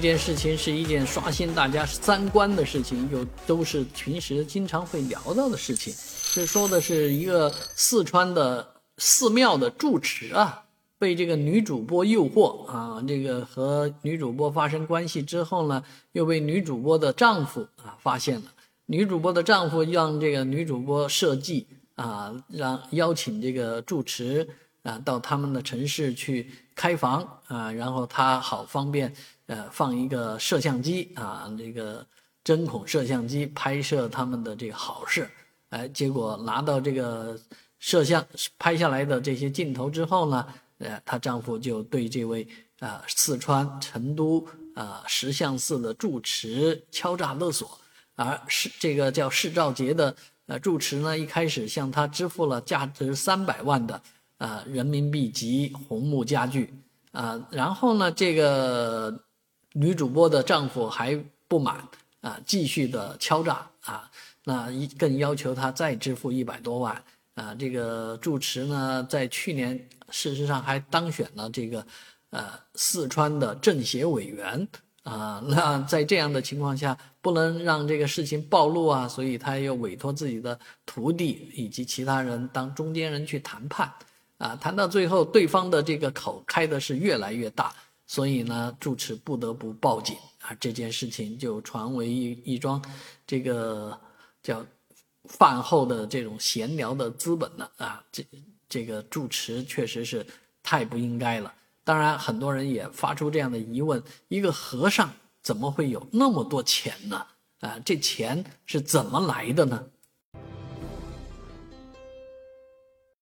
这件事情是一件刷新大家三观的事情，又都是平时经常会聊到的事情。这说的是一个四川的寺庙的住持啊，被这个女主播诱惑啊，这个和女主播发生关系之后呢，又被女主播的丈夫啊发现了。女主播的丈夫让这个女主播设计啊，让邀请这个住持啊到他们的城市去开房啊，然后他好方便。呃，放一个摄像机啊，这个针孔摄像机拍摄他们的这个好事，哎，结果拿到这个摄像拍下来的这些镜头之后呢，呃，她丈夫就对这位啊四川成都啊石像寺的住持敲诈勒索，而是这个叫释兆杰的呃住持呢，一开始向他支付了价值三百万的啊人民币及红木家具啊，然后呢，这个。女主播的丈夫还不满啊，继续的敲诈啊，那一更要求她再支付一百多万啊。这个住持呢，在去年事实上还当选了这个呃四川的政协委员啊。那在这样的情况下，不能让这个事情暴露啊，所以他又委托自己的徒弟以及其他人当中间人去谈判啊。谈到最后，对方的这个口开的是越来越大。所以呢，住持不得不报警啊！这件事情就传为一一桩，这个叫饭后的这种闲聊的资本了啊！这这个住持确实是太不应该了。当然，很多人也发出这样的疑问：一个和尚怎么会有那么多钱呢？啊，这钱是怎么来的呢？